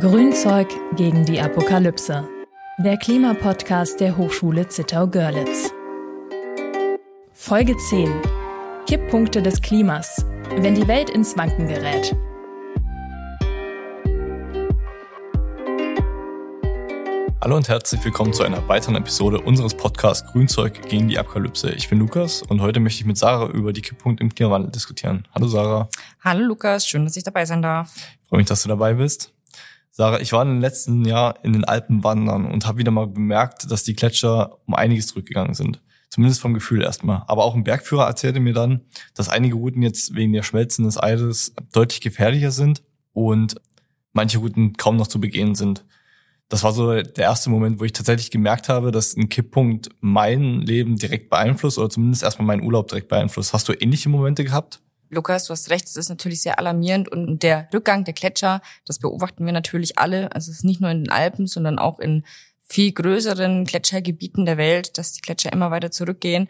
Grünzeug gegen die Apokalypse. Der Klimapodcast der Hochschule Zittau-Görlitz. Folge 10. Kipppunkte des Klimas. Wenn die Welt ins Wanken gerät. Hallo und herzlich willkommen zu einer weiteren Episode unseres Podcasts Grünzeug gegen die Apokalypse. Ich bin Lukas und heute möchte ich mit Sarah über die Kipppunkte im Klimawandel diskutieren. Hallo Sarah. Hallo Lukas, schön, dass ich dabei sein darf. Ich freue mich, dass du dabei bist. Sarah, ich war im letzten Jahr in den Alpen wandern und habe wieder mal bemerkt, dass die Gletscher um einiges zurückgegangen sind. Zumindest vom Gefühl erstmal. Aber auch ein Bergführer erzählte mir dann, dass einige Routen jetzt wegen der Schmelzen des Eises deutlich gefährlicher sind und manche Routen kaum noch zu begehen sind das war so der erste Moment, wo ich tatsächlich gemerkt habe, dass ein Kipppunkt mein Leben direkt beeinflusst oder zumindest erstmal meinen Urlaub direkt beeinflusst. Hast du ähnliche Momente gehabt? Lukas, du hast recht, es ist natürlich sehr alarmierend und der Rückgang der Gletscher, das beobachten wir natürlich alle. Also es ist nicht nur in den Alpen, sondern auch in viel größeren Gletschergebieten der Welt, dass die Gletscher immer weiter zurückgehen.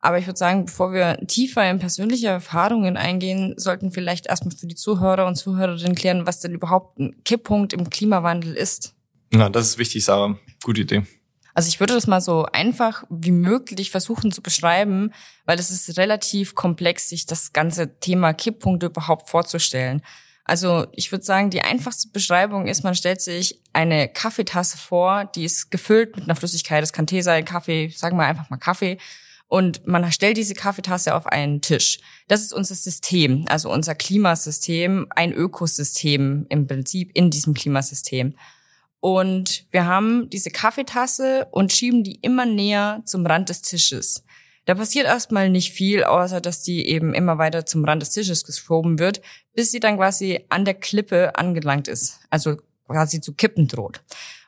Aber ich würde sagen, bevor wir tiefer in persönliche Erfahrungen eingehen, sollten vielleicht erstmal für die Zuhörer und Zuhörerinnen klären, was denn überhaupt ein Kipppunkt im Klimawandel ist. Ja, das ist wichtig, Sarah. Gute Idee. Also ich würde das mal so einfach wie möglich versuchen zu beschreiben, weil es ist relativ komplex, sich das ganze Thema Kipppunkte überhaupt vorzustellen. Also ich würde sagen, die einfachste Beschreibung ist, man stellt sich eine Kaffeetasse vor, die ist gefüllt mit einer Flüssigkeit. Das kann Tee sein, Kaffee, sagen wir einfach mal Kaffee. Und man stellt diese Kaffeetasse auf einen Tisch. Das ist unser System, also unser Klimasystem, ein Ökosystem im Prinzip in diesem Klimasystem. Und wir haben diese Kaffeetasse und schieben die immer näher zum Rand des Tisches. Da passiert erstmal nicht viel, außer dass die eben immer weiter zum Rand des Tisches geschoben wird, bis sie dann quasi an der Klippe angelangt ist, also quasi zu kippen droht.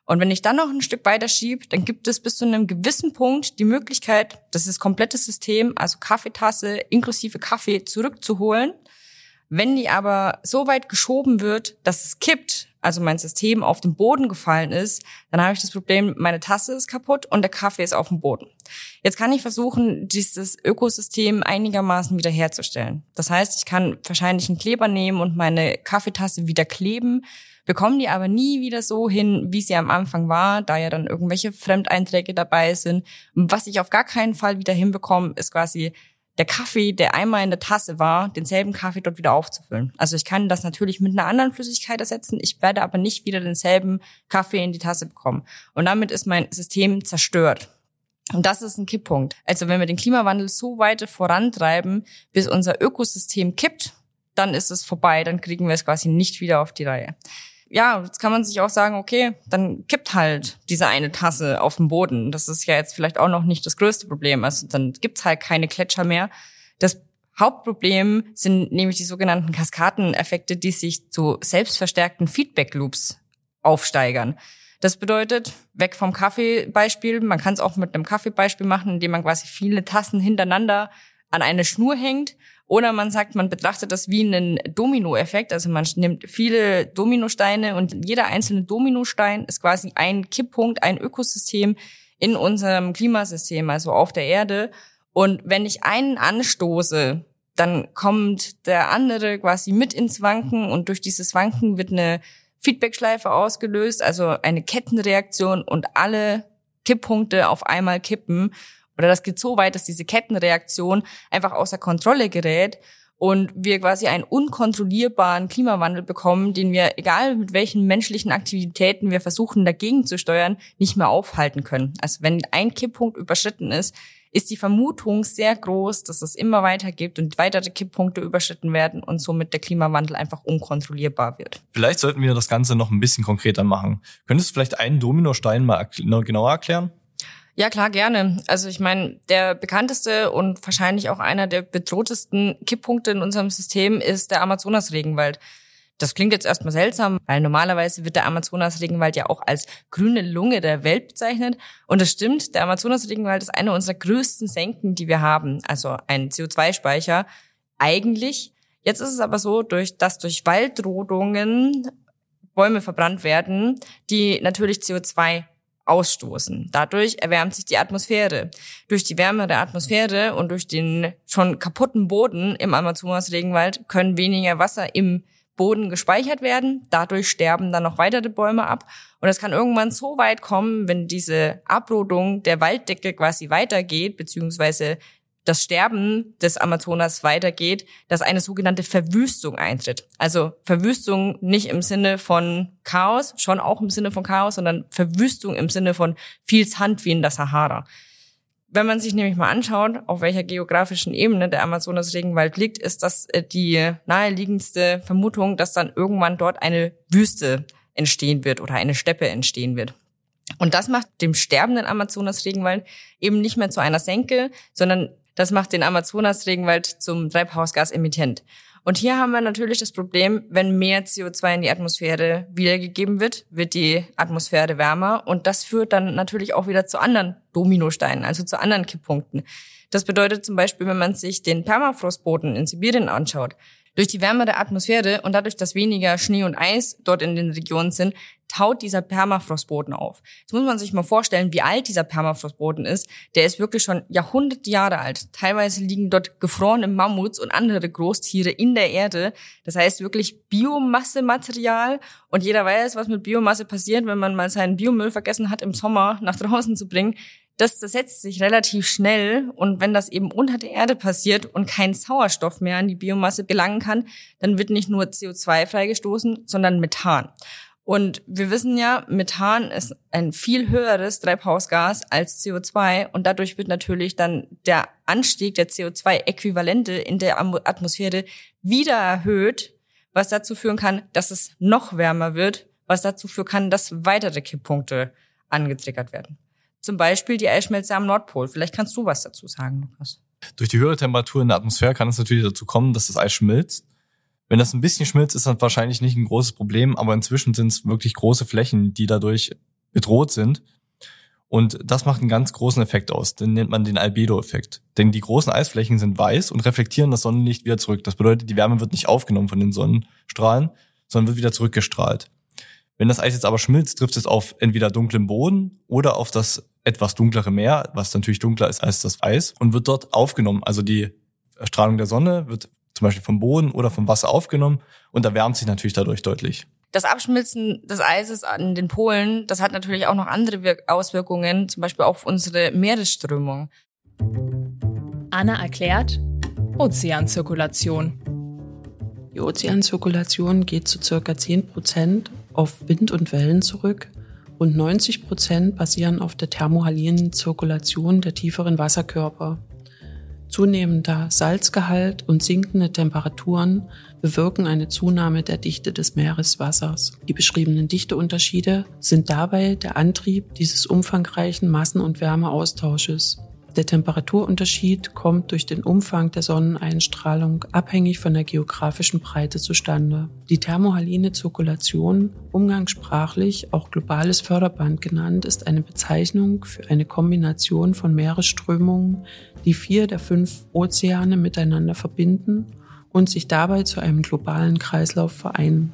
Und wenn ich dann noch ein Stück weiter schiebe, dann gibt es bis zu einem gewissen Punkt die Möglichkeit, das ist komplette System, also Kaffeetasse inklusive Kaffee zurückzuholen. Wenn die aber so weit geschoben wird, dass es kippt, also mein System auf den Boden gefallen ist, dann habe ich das Problem, meine Tasse ist kaputt und der Kaffee ist auf dem Boden. Jetzt kann ich versuchen, dieses Ökosystem einigermaßen wiederherzustellen. Das heißt, ich kann wahrscheinlich einen Kleber nehmen und meine Kaffeetasse wieder kleben, bekomme die aber nie wieder so hin, wie sie am Anfang war, da ja dann irgendwelche Fremdeinträge dabei sind. Was ich auf gar keinen Fall wieder hinbekomme, ist quasi der Kaffee, der einmal in der Tasse war, denselben Kaffee dort wieder aufzufüllen. Also ich kann das natürlich mit einer anderen Flüssigkeit ersetzen, ich werde aber nicht wieder denselben Kaffee in die Tasse bekommen. Und damit ist mein System zerstört. Und das ist ein Kipppunkt. Also wenn wir den Klimawandel so weit vorantreiben, bis unser Ökosystem kippt, dann ist es vorbei, dann kriegen wir es quasi nicht wieder auf die Reihe ja, jetzt kann man sich auch sagen, okay, dann kippt halt diese eine Tasse auf den Boden. Das ist ja jetzt vielleicht auch noch nicht das größte Problem. Also dann gibt's halt keine Gletscher mehr. Das Hauptproblem sind nämlich die sogenannten Kaskadeneffekte, die sich zu selbstverstärkten Feedback-Loops aufsteigern. Das bedeutet, weg vom Kaffeebeispiel, man kann es auch mit einem Kaffeebeispiel machen, indem man quasi viele Tassen hintereinander an eine Schnur hängt oder man sagt, man betrachtet das wie einen Dominoeffekt. Also man nimmt viele Dominosteine und jeder einzelne Dominostein ist quasi ein Kipppunkt, ein Ökosystem in unserem Klimasystem, also auf der Erde. Und wenn ich einen anstoße, dann kommt der andere quasi mit ins Wanken und durch dieses Wanken wird eine Feedbackschleife ausgelöst, also eine Kettenreaktion und alle Kipppunkte auf einmal kippen. Oder das geht so weit, dass diese Kettenreaktion einfach außer Kontrolle gerät und wir quasi einen unkontrollierbaren Klimawandel bekommen, den wir, egal mit welchen menschlichen Aktivitäten wir versuchen dagegen zu steuern, nicht mehr aufhalten können. Also wenn ein Kipppunkt überschritten ist, ist die Vermutung sehr groß, dass es immer weiter gibt und weitere Kipppunkte überschritten werden und somit der Klimawandel einfach unkontrollierbar wird. Vielleicht sollten wir das Ganze noch ein bisschen konkreter machen. Könntest du vielleicht einen Dominostein mal genauer erklären? Ja, klar, gerne. Also ich meine, der bekannteste und wahrscheinlich auch einer der bedrohtesten Kipppunkte in unserem System ist der Amazonas-Regenwald. Das klingt jetzt erstmal seltsam, weil normalerweise wird der Amazonas-Regenwald ja auch als grüne Lunge der Welt bezeichnet. Und das stimmt, der Amazonas-Regenwald ist eine unserer größten Senken, die wir haben. Also ein CO2-Speicher. Eigentlich. Jetzt ist es aber so, durch, dass durch Waldrodungen Bäume verbrannt werden, die natürlich CO2 ausstoßen. Dadurch erwärmt sich die Atmosphäre. Durch die Wärme der Atmosphäre und durch den schon kaputten Boden im Amazonas-Regenwald können weniger Wasser im Boden gespeichert werden. Dadurch sterben dann noch weitere Bäume ab. Und es kann irgendwann so weit kommen, wenn diese Abrodung der Walddecke quasi weitergeht, beziehungsweise das Sterben des Amazonas weitergeht, dass eine sogenannte Verwüstung eintritt. Also Verwüstung nicht im Sinne von Chaos, schon auch im Sinne von Chaos, sondern Verwüstung im Sinne von viel Sand wie in der Sahara. Wenn man sich nämlich mal anschaut, auf welcher geografischen Ebene der Amazonas-Regenwald liegt, ist das äh, die naheliegendste Vermutung, dass dann irgendwann dort eine Wüste entstehen wird oder eine Steppe entstehen wird. Und das macht dem sterbenden Amazonas-Regenwald eben nicht mehr zu einer Senke, sondern das macht den Amazonas-Regenwald zum Treibhausgasemittent. Und hier haben wir natürlich das Problem, wenn mehr CO2 in die Atmosphäre wiedergegeben wird, wird die Atmosphäre wärmer und das führt dann natürlich auch wieder zu anderen Dominosteinen, also zu anderen Kipppunkten. Das bedeutet zum Beispiel, wenn man sich den Permafrostboden in Sibirien anschaut, durch die Wärme der Atmosphäre und dadurch, dass weniger Schnee und Eis dort in den Regionen sind, taut dieser Permafrostboden auf. Jetzt muss man sich mal vorstellen, wie alt dieser Permafrostboden ist. Der ist wirklich schon Jahrhunderte Jahre alt. Teilweise liegen dort gefrorene Mammuts und andere Großtiere in der Erde. Das heißt wirklich Biomassematerial. Und jeder weiß, was mit Biomasse passiert, wenn man mal seinen Biomüll vergessen hat, im Sommer nach draußen zu bringen das zersetzt sich relativ schnell und wenn das eben unter der Erde passiert und kein Sauerstoff mehr an die Biomasse gelangen kann, dann wird nicht nur CO2 freigestoßen, sondern Methan. Und wir wissen ja, Methan ist ein viel höheres Treibhausgas als CO2 und dadurch wird natürlich dann der Anstieg der CO2-Äquivalente in der Atmosphäre wieder erhöht, was dazu führen kann, dass es noch wärmer wird, was dazu führen kann, dass weitere Kipppunkte angetriggert werden. Zum Beispiel die Eisschmelze am Nordpol. Vielleicht kannst du was dazu sagen, Lukas. Durch die höhere Temperatur in der Atmosphäre kann es natürlich dazu kommen, dass das Eis schmilzt. Wenn das ein bisschen schmilzt, ist das wahrscheinlich nicht ein großes Problem, aber inzwischen sind es wirklich große Flächen, die dadurch bedroht sind. Und das macht einen ganz großen Effekt aus. Den nennt man den Albedo-Effekt. Denn die großen Eisflächen sind weiß und reflektieren das Sonnenlicht wieder zurück. Das bedeutet, die Wärme wird nicht aufgenommen von den Sonnenstrahlen, sondern wird wieder zurückgestrahlt. Wenn das Eis jetzt aber schmilzt, trifft es auf entweder dunklen Boden oder auf das etwas dunklere Meer, was natürlich dunkler ist als das Eis, und wird dort aufgenommen. Also die Strahlung der Sonne wird zum Beispiel vom Boden oder vom Wasser aufgenommen und erwärmt sich natürlich dadurch deutlich. Das Abschmilzen des Eises an den Polen, das hat natürlich auch noch andere Auswirkungen, zum Beispiel auf unsere Meeresströmung. Anna erklärt Ozeanzirkulation. Die Ozeanzirkulation geht zu circa 10 Prozent auf Wind und Wellen zurück Rund 90 Prozent basieren auf der thermohalinen Zirkulation der tieferen Wasserkörper. Zunehmender Salzgehalt und sinkende Temperaturen bewirken eine Zunahme der Dichte des Meereswassers. Die beschriebenen Dichteunterschiede sind dabei der Antrieb dieses umfangreichen Massen- und Wärmeaustausches. Der Temperaturunterschied kommt durch den Umfang der Sonneneinstrahlung abhängig von der geografischen Breite zustande. Die thermohaline Zirkulation, umgangssprachlich auch globales Förderband genannt, ist eine Bezeichnung für eine Kombination von Meeresströmungen, die vier der fünf Ozeane miteinander verbinden und sich dabei zu einem globalen Kreislauf vereinen.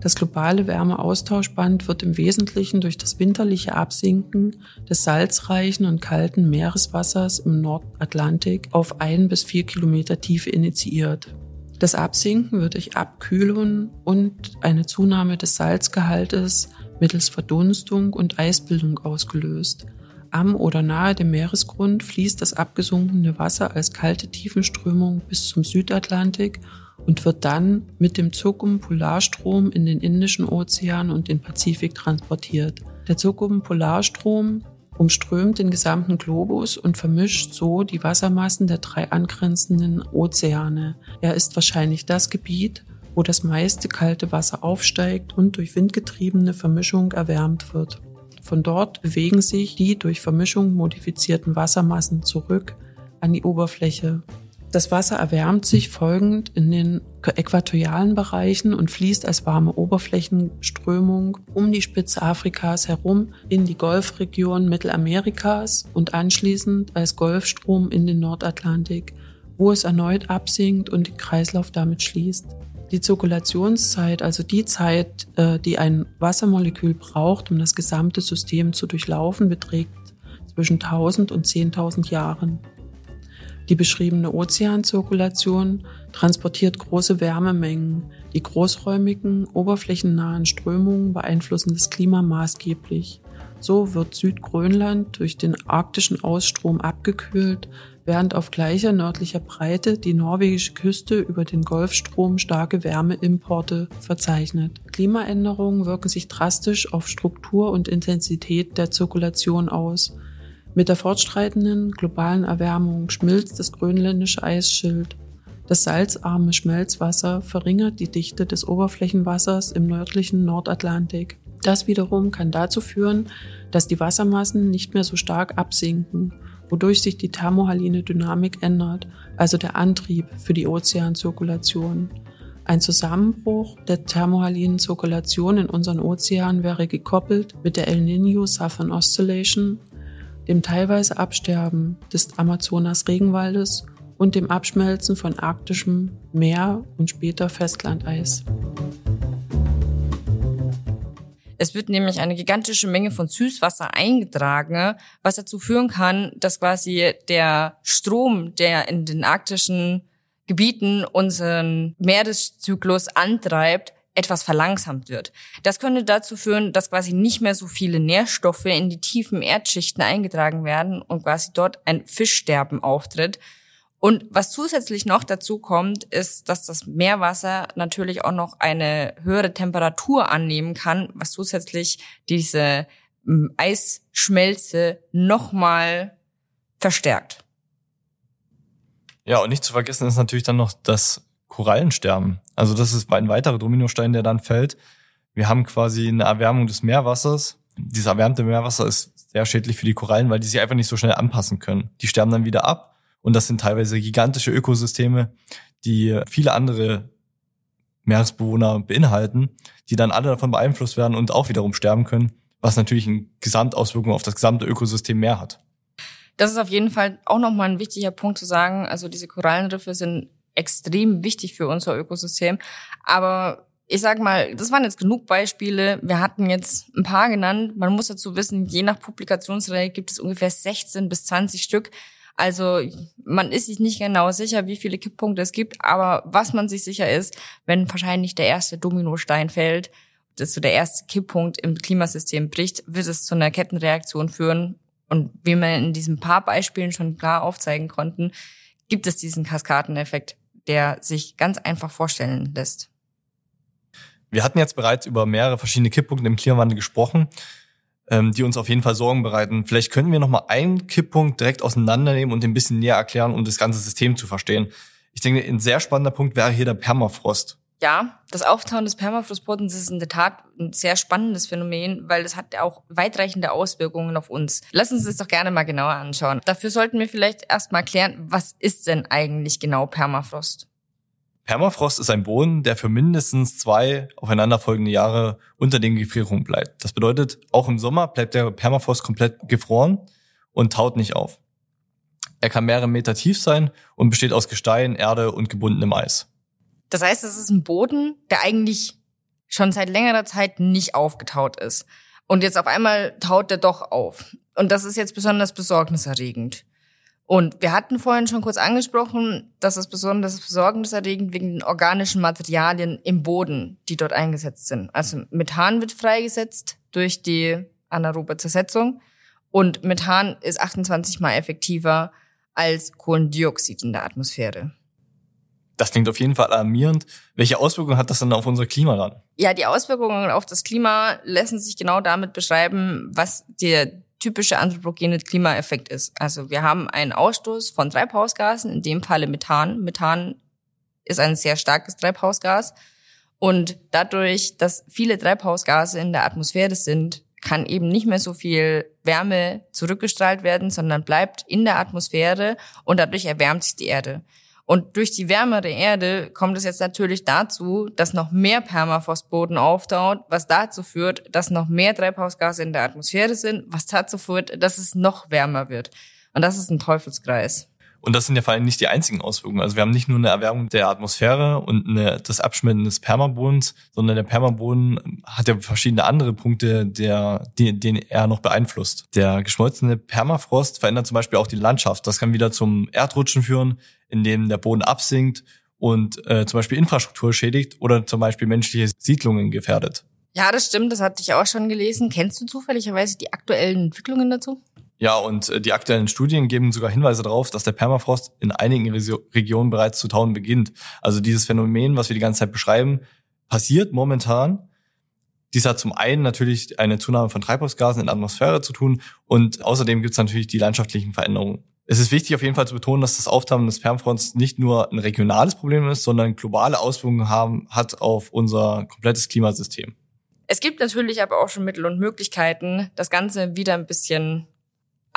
Das globale Wärmeaustauschband wird im Wesentlichen durch das winterliche Absinken des salzreichen und kalten Meereswassers im Nordatlantik auf ein bis vier Kilometer Tiefe initiiert. Das Absinken wird durch Abkühlung und eine Zunahme des Salzgehaltes mittels Verdunstung und Eisbildung ausgelöst. Am oder nahe dem Meeresgrund fließt das abgesunkene Wasser als kalte Tiefenströmung bis zum Südatlantik und wird dann mit dem Zukum-Polarstrom in den Indischen Ozean und den Pazifik transportiert. Der Zukum-Polarstrom umströmt den gesamten Globus und vermischt so die Wassermassen der drei angrenzenden Ozeane. Er ist wahrscheinlich das Gebiet, wo das meiste kalte Wasser aufsteigt und durch windgetriebene Vermischung erwärmt wird. Von dort bewegen sich die durch Vermischung modifizierten Wassermassen zurück an die Oberfläche das Wasser erwärmt sich folgend in den äquatorialen Bereichen und fließt als warme Oberflächenströmung um die Spitze Afrikas herum in die Golfregion Mittelamerikas und anschließend als Golfstrom in den Nordatlantik, wo es erneut absinkt und den Kreislauf damit schließt. Die Zirkulationszeit, also die Zeit, äh, die ein Wassermolekül braucht, um das gesamte System zu durchlaufen, beträgt zwischen 1000 und 10.000 Jahren. Die beschriebene Ozeanzirkulation transportiert große Wärmemengen, die großräumigen, oberflächennahen Strömungen beeinflussen das Klima maßgeblich. So wird Südgrönland durch den arktischen Ausstrom abgekühlt, während auf gleicher nördlicher Breite die norwegische Küste über den Golfstrom starke Wärmeimporte verzeichnet. Klimaänderungen wirken sich drastisch auf Struktur und Intensität der Zirkulation aus. Mit der fortschreitenden globalen Erwärmung schmilzt das grönländische Eisschild. Das salzarme Schmelzwasser verringert die Dichte des Oberflächenwassers im nördlichen Nordatlantik. Das wiederum kann dazu führen, dass die Wassermassen nicht mehr so stark absinken wodurch sich die thermohaline Dynamik ändert, also der Antrieb für die Ozeanzirkulation. Ein Zusammenbruch der thermohalinen Zirkulation in unseren Ozeanen wäre gekoppelt mit der El Niño Southern Oscillation, dem teilweise Absterben des Amazonas-Regenwaldes und dem Abschmelzen von arktischem Meer und später Festlandeis. Es wird nämlich eine gigantische Menge von Süßwasser eingetragen, was dazu führen kann, dass quasi der Strom, der in den arktischen Gebieten unseren Meereszyklus antreibt, etwas verlangsamt wird. Das könnte dazu führen, dass quasi nicht mehr so viele Nährstoffe in die tiefen Erdschichten eingetragen werden und quasi dort ein Fischsterben auftritt. Und was zusätzlich noch dazu kommt, ist, dass das Meerwasser natürlich auch noch eine höhere Temperatur annehmen kann, was zusätzlich diese hm, Eisschmelze nochmal verstärkt. Ja, und nicht zu vergessen ist natürlich dann noch das Korallensterben. Also das ist ein weiterer Dominostein, der dann fällt. Wir haben quasi eine Erwärmung des Meerwassers. Dieses erwärmte Meerwasser ist sehr schädlich für die Korallen, weil die sich einfach nicht so schnell anpassen können. Die sterben dann wieder ab und das sind teilweise gigantische Ökosysteme, die viele andere Meeresbewohner beinhalten, die dann alle davon beeinflusst werden und auch wiederum sterben können, was natürlich eine Gesamtauswirkung auf das gesamte Ökosystem mehr hat. Das ist auf jeden Fall auch nochmal ein wichtiger Punkt zu sagen. Also diese Korallenriffe sind extrem wichtig für unser Ökosystem. Aber ich sag mal, das waren jetzt genug Beispiele. Wir hatten jetzt ein paar genannt. Man muss dazu wissen, je nach Publikationsreihe gibt es ungefähr 16 bis 20 Stück. Also man ist sich nicht genau sicher, wie viele Kipppunkte es gibt, aber was man sich sicher ist, wenn wahrscheinlich der erste Dominostein fällt, dass so der erste Kipppunkt im Klimasystem bricht, wird es zu einer Kettenreaktion führen. Und wie wir in diesen paar Beispielen schon klar aufzeigen konnten, gibt es diesen Kaskadeneffekt, der sich ganz einfach vorstellen lässt. Wir hatten jetzt bereits über mehrere verschiedene Kipppunkte im Klimawandel gesprochen ähm, die uns auf jeden Fall Sorgen bereiten. Vielleicht könnten wir noch mal einen Kipppunkt direkt auseinandernehmen und ein bisschen näher erklären, um das ganze System zu verstehen. Ich denke, ein sehr spannender Punkt wäre hier der Permafrost. Ja, das Auftauen des Permafrostbodens ist in der Tat ein sehr spannendes Phänomen, weil es hat auch weitreichende Auswirkungen auf uns. Lass uns das doch gerne mal genauer anschauen. Dafür sollten wir vielleicht erstmal klären, was ist denn eigentlich genau Permafrost? Permafrost ist ein Boden, der für mindestens zwei aufeinanderfolgende Jahre unter den Gefrierungen bleibt. Das bedeutet, auch im Sommer bleibt der Permafrost komplett gefroren und taut nicht auf. Er kann mehrere Meter tief sein und besteht aus Gestein, Erde und gebundenem Eis. Das heißt, es ist ein Boden, der eigentlich schon seit längerer Zeit nicht aufgetaut ist. Und jetzt auf einmal taut er doch auf. Und das ist jetzt besonders besorgniserregend. Und wir hatten vorhin schon kurz angesprochen, dass es besonders besorgniserregend wegen den organischen Materialien im Boden, die dort eingesetzt sind. Also Methan wird freigesetzt durch die anaerobe Zersetzung und Methan ist 28 mal effektiver als Kohlendioxid in der Atmosphäre. Das klingt auf jeden Fall alarmierend. Welche Auswirkungen hat das dann auf unser Klima dann? Ja, die Auswirkungen auf das Klima lassen sich genau damit beschreiben, was der typische anthropogene Klimaeffekt ist. Also wir haben einen Ausstoß von Treibhausgasen, in dem Falle Methan. Methan ist ein sehr starkes Treibhausgas. Und dadurch, dass viele Treibhausgase in der Atmosphäre sind, kann eben nicht mehr so viel Wärme zurückgestrahlt werden, sondern bleibt in der Atmosphäre und dadurch erwärmt sich die Erde. Und durch die wärmere Erde kommt es jetzt natürlich dazu, dass noch mehr Permafrostboden auftaut, was dazu führt, dass noch mehr Treibhausgase in der Atmosphäre sind, was dazu führt, dass es noch wärmer wird. Und das ist ein Teufelskreis. Und das sind ja vor allem nicht die einzigen Auswirkungen. Also wir haben nicht nur eine Erwärmung der Atmosphäre und eine, das Abschmelzen des Permabodens, sondern der Permaboden hat ja verschiedene andere Punkte, der, die, den er noch beeinflusst. Der geschmolzene Permafrost verändert zum Beispiel auch die Landschaft. Das kann wieder zum Erdrutschen führen, in dem der Boden absinkt und äh, zum Beispiel Infrastruktur schädigt oder zum Beispiel menschliche Siedlungen gefährdet. Ja, das stimmt, das hatte ich auch schon gelesen. Kennst du zufälligerweise die aktuellen Entwicklungen dazu? Ja, und äh, die aktuellen Studien geben sogar Hinweise darauf, dass der Permafrost in einigen Regionen bereits zu tauen beginnt. Also dieses Phänomen, was wir die ganze Zeit beschreiben, passiert momentan. Dies hat zum einen natürlich eine Zunahme von Treibhausgasen in der Atmosphäre zu tun und außerdem gibt es natürlich die landschaftlichen Veränderungen. Es ist wichtig auf jeden Fall zu betonen, dass das Auftauen des Permafrosts nicht nur ein regionales Problem ist, sondern globale Auswirkungen haben, hat auf unser komplettes Klimasystem. Es gibt natürlich aber auch schon Mittel und Möglichkeiten, das Ganze wieder ein bisschen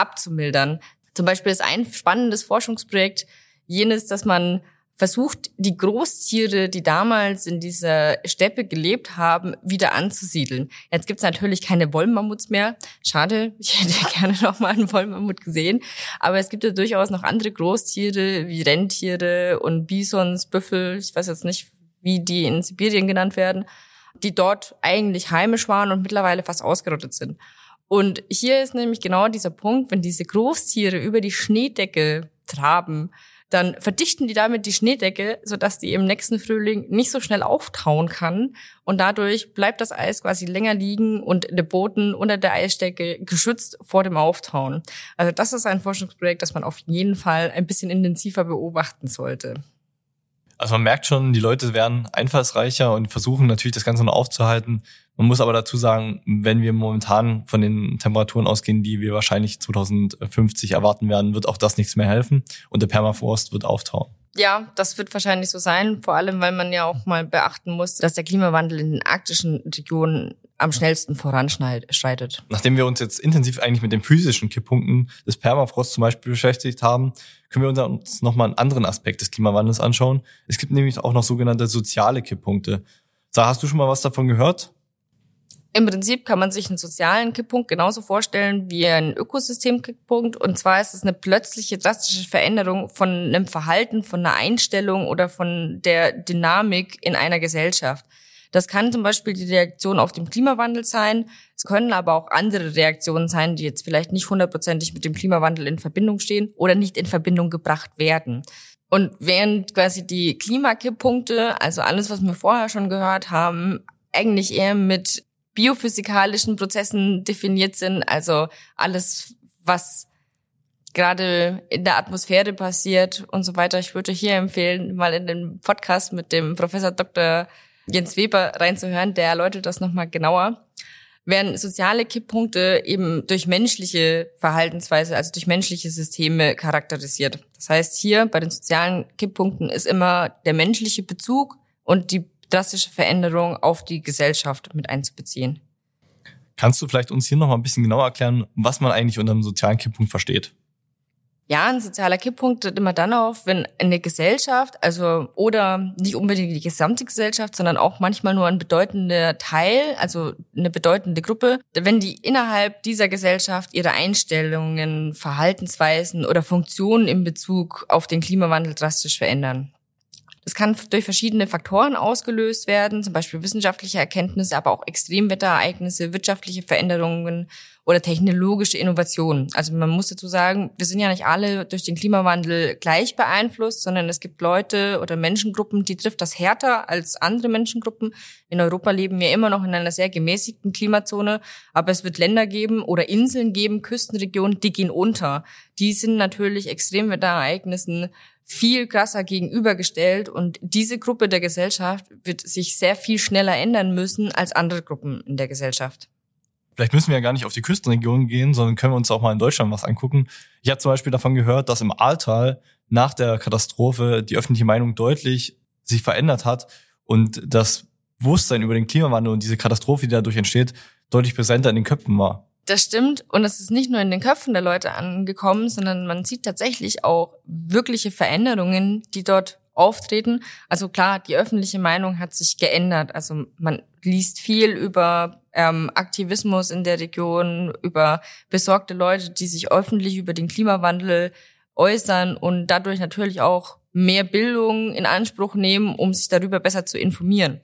abzumildern. Zum Beispiel ist ein spannendes Forschungsprojekt jenes, dass man versucht, die Großtiere, die damals in dieser Steppe gelebt haben, wieder anzusiedeln. Jetzt gibt's natürlich keine Wollmammuts mehr. Schade, ich hätte gerne noch mal einen Wollmammut gesehen. Aber es gibt ja durchaus noch andere Großtiere wie Rentiere und Bisons, Büffel, ich weiß jetzt nicht, wie die in Sibirien genannt werden, die dort eigentlich heimisch waren und mittlerweile fast ausgerottet sind. Und hier ist nämlich genau dieser Punkt, wenn diese Großtiere über die Schneedecke traben, dann verdichten die damit die Schneedecke, sodass die im nächsten Frühling nicht so schnell auftauen kann. Und dadurch bleibt das Eis quasi länger liegen und der Boden unter der Eisdecke geschützt vor dem Auftauen. Also das ist ein Forschungsprojekt, das man auf jeden Fall ein bisschen intensiver beobachten sollte. Also man merkt schon, die Leute werden einfallsreicher und versuchen natürlich das Ganze noch aufzuhalten. Man muss aber dazu sagen, wenn wir momentan von den Temperaturen ausgehen, die wir wahrscheinlich 2050 erwarten werden, wird auch das nichts mehr helfen und der Permafrost wird auftauen. Ja, das wird wahrscheinlich so sein, vor allem weil man ja auch mal beachten muss, dass der Klimawandel in den arktischen Regionen am schnellsten voranschreitet. Nachdem wir uns jetzt intensiv eigentlich mit den physischen Kipppunkten des Permafrost zum Beispiel beschäftigt haben, können wir uns nochmal einen anderen Aspekt des Klimawandels anschauen. Es gibt nämlich auch noch sogenannte soziale Kipppunkte. Sarah, hast du schon mal was davon gehört? Im Prinzip kann man sich einen sozialen Kipppunkt genauso vorstellen wie einen Ökosystemkipppunkt. Und zwar ist es eine plötzliche drastische Veränderung von einem Verhalten, von einer Einstellung oder von der Dynamik in einer Gesellschaft. Das kann zum Beispiel die Reaktion auf den Klimawandel sein. Es können aber auch andere Reaktionen sein, die jetzt vielleicht nicht hundertprozentig mit dem Klimawandel in Verbindung stehen oder nicht in Verbindung gebracht werden. Und während quasi die Klimakipppunkte, also alles, was wir vorher schon gehört haben, eigentlich eher mit biophysikalischen Prozessen definiert sind, also alles, was gerade in der Atmosphäre passiert und so weiter. Ich würde hier empfehlen, mal in den Podcast mit dem Professor Dr. Jens Weber reinzuhören, der erläutert das nochmal genauer. Werden soziale Kipppunkte eben durch menschliche Verhaltensweise, also durch menschliche Systeme charakterisiert. Das heißt, hier bei den sozialen Kipppunkten ist immer der menschliche Bezug und die drastische Veränderung auf die Gesellschaft mit einzubeziehen. Kannst du vielleicht uns hier noch mal ein bisschen genauer erklären, was man eigentlich unter einem sozialen Kipppunkt versteht? Ja, ein sozialer Kipppunkt tritt immer dann auf, wenn eine Gesellschaft, also oder nicht unbedingt die gesamte Gesellschaft, sondern auch manchmal nur ein bedeutender Teil, also eine bedeutende Gruppe, wenn die innerhalb dieser Gesellschaft ihre Einstellungen, Verhaltensweisen oder Funktionen in Bezug auf den Klimawandel drastisch verändern. Das kann durch verschiedene Faktoren ausgelöst werden, zum Beispiel wissenschaftliche Erkenntnisse, aber auch Extremwetterereignisse, wirtschaftliche Veränderungen oder technologische Innovationen. Also man muss dazu sagen, wir sind ja nicht alle durch den Klimawandel gleich beeinflusst, sondern es gibt Leute oder Menschengruppen, die trifft das härter als andere Menschengruppen. In Europa leben wir immer noch in einer sehr gemäßigten Klimazone, aber es wird Länder geben oder Inseln geben, Küstenregionen, die gehen unter. Die sind natürlich Extremwetterereignissen viel krasser gegenübergestellt und diese Gruppe der Gesellschaft wird sich sehr viel schneller ändern müssen als andere Gruppen in der Gesellschaft. Vielleicht müssen wir ja gar nicht auf die Küstenregionen gehen, sondern können wir uns auch mal in Deutschland was angucken. Ich habe zum Beispiel davon gehört, dass im Ahrtal nach der Katastrophe die öffentliche Meinung deutlich sich verändert hat und das Bewusstsein über den Klimawandel und diese Katastrophe, die dadurch entsteht, deutlich präsenter in den Köpfen war. Das stimmt. Und es ist nicht nur in den Köpfen der Leute angekommen, sondern man sieht tatsächlich auch wirkliche Veränderungen, die dort auftreten. Also klar, die öffentliche Meinung hat sich geändert. Also man liest viel über ähm, Aktivismus in der Region, über besorgte Leute, die sich öffentlich über den Klimawandel äußern und dadurch natürlich auch mehr Bildung in Anspruch nehmen, um sich darüber besser zu informieren.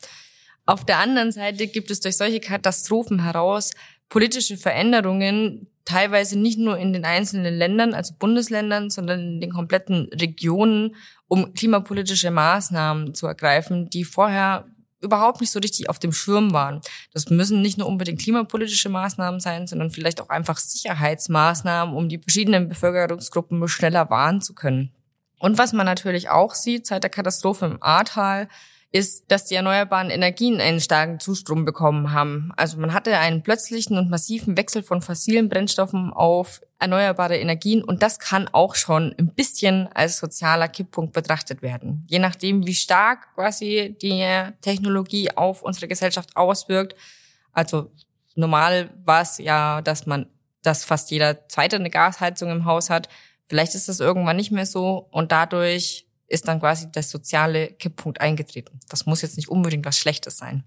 Auf der anderen Seite gibt es durch solche Katastrophen heraus politische Veränderungen, teilweise nicht nur in den einzelnen Ländern, also Bundesländern, sondern in den kompletten Regionen, um klimapolitische Maßnahmen zu ergreifen, die vorher überhaupt nicht so richtig auf dem Schirm waren. Das müssen nicht nur unbedingt klimapolitische Maßnahmen sein, sondern vielleicht auch einfach Sicherheitsmaßnahmen, um die verschiedenen Bevölkerungsgruppen schneller warnen zu können. Und was man natürlich auch sieht seit der Katastrophe im Ahrtal, ist, dass die erneuerbaren Energien einen starken Zustrom bekommen haben. Also man hatte einen plötzlichen und massiven Wechsel von fossilen Brennstoffen auf erneuerbare Energien und das kann auch schon ein bisschen als sozialer Kipppunkt betrachtet werden. Je nachdem, wie stark quasi die Technologie auf unsere Gesellschaft auswirkt. Also normal war es ja, dass man, dass fast jeder zweite eine Gasheizung im Haus hat. Vielleicht ist das irgendwann nicht mehr so und dadurch ist dann quasi der soziale Kipppunkt eingetreten. Das muss jetzt nicht unbedingt was Schlechtes sein.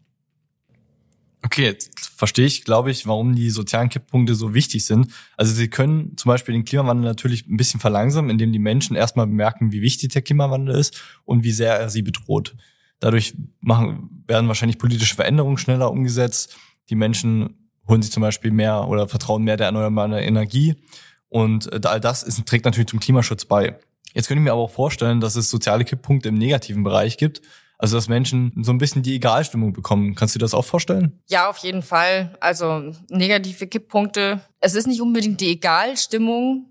Okay, jetzt verstehe ich, glaube ich, warum die sozialen Kipppunkte so wichtig sind. Also sie können zum Beispiel den Klimawandel natürlich ein bisschen verlangsamen, indem die Menschen erstmal bemerken, wie wichtig der Klimawandel ist und wie sehr er sie bedroht. Dadurch machen, werden wahrscheinlich politische Veränderungen schneller umgesetzt. Die Menschen holen sich zum Beispiel mehr oder vertrauen mehr der erneuerbaren Energie. Und äh, all das ist, trägt natürlich zum Klimaschutz bei. Jetzt könnte ich mir aber auch vorstellen, dass es soziale Kipppunkte im negativen Bereich gibt. Also dass Menschen so ein bisschen die Egalstimmung bekommen. Kannst du dir das auch vorstellen? Ja, auf jeden Fall. Also negative Kipppunkte. Es ist nicht unbedingt die Egalstimmung,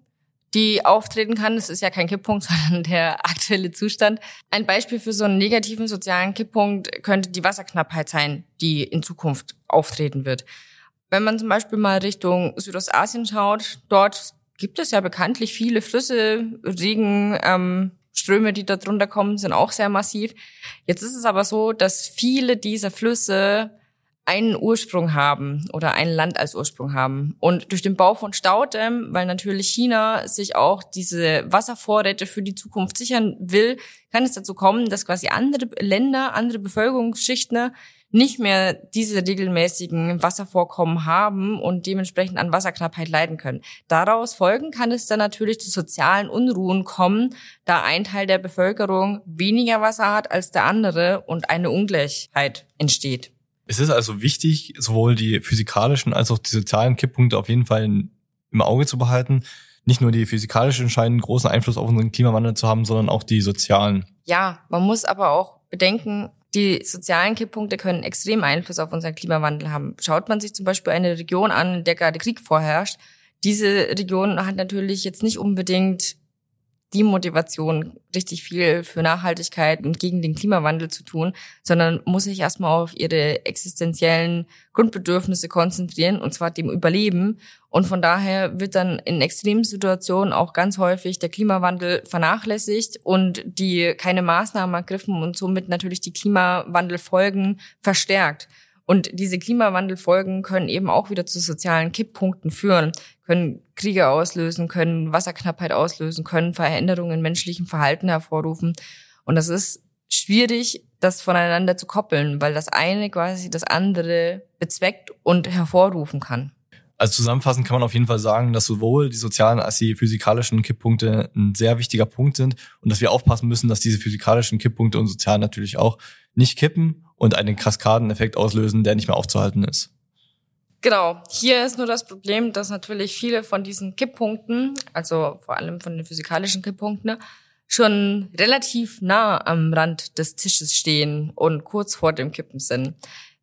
die auftreten kann. Es ist ja kein Kipppunkt, sondern der aktuelle Zustand. Ein Beispiel für so einen negativen sozialen Kipppunkt könnte die Wasserknappheit sein, die in Zukunft auftreten wird. Wenn man zum Beispiel mal Richtung Südostasien schaut, dort gibt es ja bekanntlich viele Flüsse, Regen, ähm, Ströme, die da drunter kommen, sind auch sehr massiv. Jetzt ist es aber so, dass viele dieser Flüsse einen Ursprung haben oder ein Land als Ursprung haben. Und durch den Bau von Staudämmen, weil natürlich China sich auch diese Wasservorräte für die Zukunft sichern will, kann es dazu kommen, dass quasi andere Länder, andere Bevölkerungsschichten nicht mehr diese regelmäßigen Wasservorkommen haben und dementsprechend an Wasserknappheit leiden können. Daraus folgen kann es dann natürlich zu sozialen Unruhen kommen, da ein Teil der Bevölkerung weniger Wasser hat als der andere und eine Ungleichheit entsteht. Es ist also wichtig, sowohl die physikalischen als auch die sozialen Kipppunkte auf jeden Fall im Auge zu behalten. Nicht nur die physikalischen scheinen großen Einfluss auf unseren Klimawandel zu haben, sondern auch die sozialen. Ja, man muss aber auch bedenken, die sozialen Kipppunkte können extrem Einfluss auf unseren Klimawandel haben. Schaut man sich zum Beispiel eine Region an, in der gerade Krieg vorherrscht, diese Region hat natürlich jetzt nicht unbedingt die Motivation, richtig viel für Nachhaltigkeit und gegen den Klimawandel zu tun, sondern muss sich erstmal auf ihre existenziellen Grundbedürfnisse konzentrieren, und zwar dem Überleben. Und von daher wird dann in extremen Situationen auch ganz häufig der Klimawandel vernachlässigt und die keine Maßnahmen ergriffen und somit natürlich die Klimawandelfolgen verstärkt. Und diese Klimawandelfolgen können eben auch wieder zu sozialen Kipppunkten führen, können Kriege auslösen, können Wasserknappheit auslösen, können Veränderungen in menschlichem Verhalten hervorrufen. Und das ist schwierig, das voneinander zu koppeln, weil das eine quasi das andere bezweckt und hervorrufen kann. Also zusammenfassend kann man auf jeden Fall sagen, dass sowohl die sozialen als die physikalischen Kipppunkte ein sehr wichtiger Punkt sind und dass wir aufpassen müssen, dass diese physikalischen Kipppunkte und sozialen natürlich auch nicht kippen und einen Kaskadeneffekt auslösen, der nicht mehr aufzuhalten ist. Genau. Hier ist nur das Problem, dass natürlich viele von diesen Kipppunkten, also vor allem von den physikalischen Kipppunkten, schon relativ nah am Rand des Tisches stehen und kurz vor dem Kippen sind.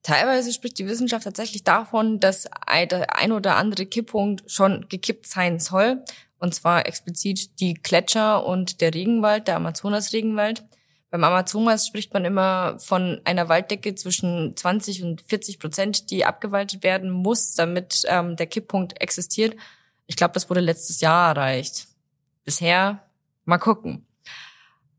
Teilweise spricht die Wissenschaft tatsächlich davon, dass der ein oder andere Kipppunkt schon gekippt sein soll. Und zwar explizit die Gletscher und der Regenwald, der Amazonas-Regenwald. Beim Amazonas spricht man immer von einer Walddecke zwischen 20 und 40 Prozent, die abgewaldet werden muss, damit ähm, der Kipppunkt existiert. Ich glaube, das wurde letztes Jahr erreicht. Bisher mal gucken.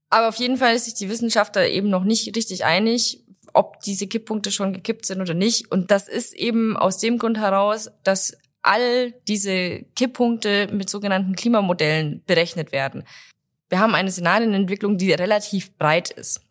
Aber auf jeden Fall ist sich die Wissenschaftler eben noch nicht richtig einig, ob diese Kipppunkte schon gekippt sind oder nicht. Und das ist eben aus dem Grund heraus, dass all diese Kipppunkte mit sogenannten Klimamodellen berechnet werden. Wir haben eine Szenarienentwicklung, die relativ breit ist.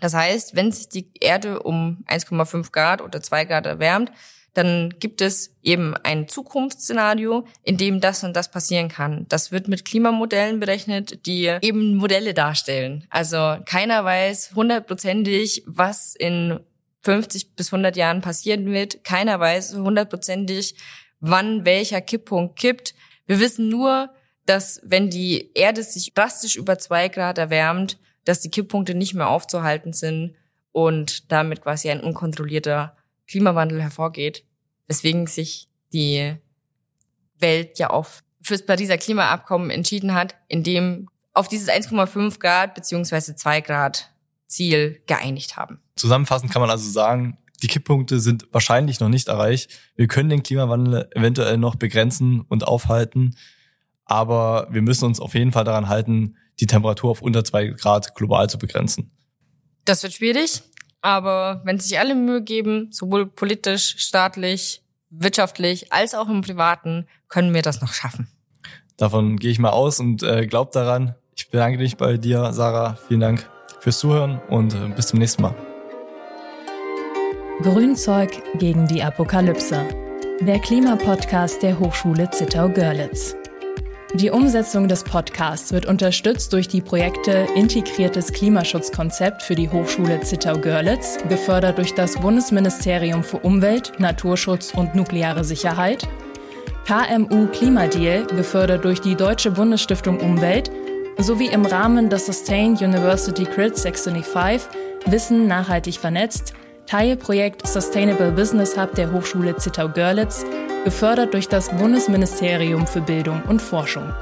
Das heißt, wenn sich die Erde um 1,5 Grad oder 2 Grad erwärmt, dann gibt es eben ein Zukunftsszenario, in dem das und das passieren kann. Das wird mit Klimamodellen berechnet, die eben Modelle darstellen. Also keiner weiß hundertprozentig, was in 50 bis 100 Jahren passieren wird. Keiner weiß hundertprozentig, wann welcher Kipppunkt kippt. Wir wissen nur, dass wenn die Erde sich drastisch über zwei Grad erwärmt, dass die Kipppunkte nicht mehr aufzuhalten sind und damit quasi ein unkontrollierter Klimawandel hervorgeht, weswegen sich die Welt ja auch fürs Pariser Klimaabkommen entschieden hat, in dem auf dieses 1,5 Grad beziehungsweise 2 Grad Ziel geeinigt haben. Zusammenfassend kann man also sagen, die Kipppunkte sind wahrscheinlich noch nicht erreicht. Wir können den Klimawandel eventuell noch begrenzen und aufhalten, aber wir müssen uns auf jeden Fall daran halten, die Temperatur auf unter zwei Grad global zu begrenzen. Das wird schwierig, aber wenn sich alle Mühe geben, sowohl politisch, staatlich, wirtschaftlich als auch im Privaten, können wir das noch schaffen. Davon gehe ich mal aus und äh, glaub daran. Ich bedanke dich bei dir, Sarah. Vielen Dank fürs Zuhören und äh, bis zum nächsten Mal. Grünzeug gegen die Apokalypse. Der Klimapodcast der Hochschule Zittau-Görlitz. Die Umsetzung des Podcasts wird unterstützt durch die Projekte Integriertes Klimaschutzkonzept für die Hochschule Zittau-Görlitz, gefördert durch das Bundesministerium für Umwelt, Naturschutz und nukleare Sicherheit, KMU Klimadeal, gefördert durch die Deutsche Bundesstiftung Umwelt, sowie im Rahmen des Sustain University Grid 625 Wissen nachhaltig vernetzt, Teilprojekt Sustainable Business Hub der Hochschule Zittau-Görlitz gefördert durch das Bundesministerium für Bildung und Forschung.